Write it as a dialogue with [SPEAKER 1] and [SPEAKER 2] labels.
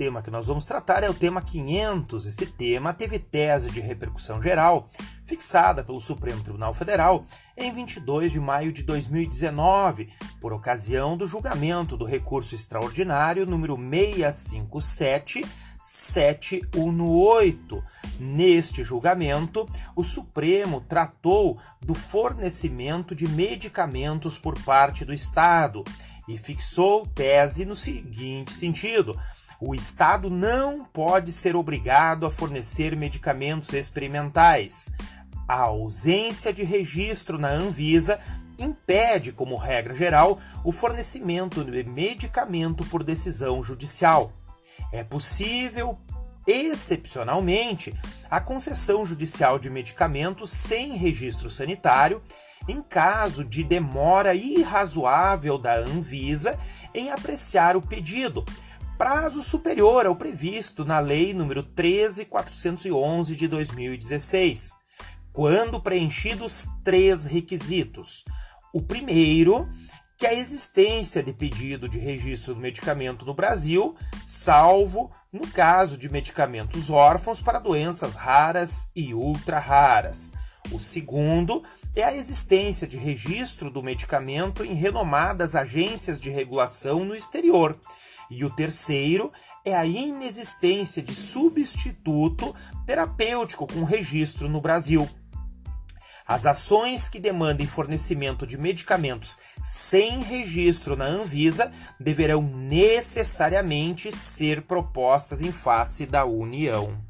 [SPEAKER 1] tema que nós vamos tratar é o tema 500. Esse tema teve tese de repercussão geral, fixada pelo Supremo Tribunal Federal em 22 de maio de 2019, por ocasião do julgamento do recurso extraordinário número 657 718. Neste julgamento, o Supremo tratou do fornecimento de medicamentos por parte do Estado e fixou tese no seguinte sentido: o Estado não pode ser obrigado a fornecer medicamentos experimentais. A ausência de registro na Anvisa impede, como regra geral, o fornecimento de medicamento por decisão judicial. É possível, excepcionalmente, a concessão judicial de medicamentos sem registro sanitário em caso de demora irrazoável da Anvisa em apreciar o pedido, prazo superior ao previsto na Lei nº 13411 de 2016, quando preenchidos três requisitos. O primeiro, que a existência de pedido de registro do medicamento no Brasil, salvo no caso de medicamentos órfãos para doenças raras e ultra raras. O segundo é a existência de registro do medicamento em renomadas agências de regulação no exterior. E o terceiro é a inexistência de substituto terapêutico com registro no Brasil. As ações que demandem fornecimento de medicamentos sem registro na Anvisa deverão necessariamente ser propostas em face da União.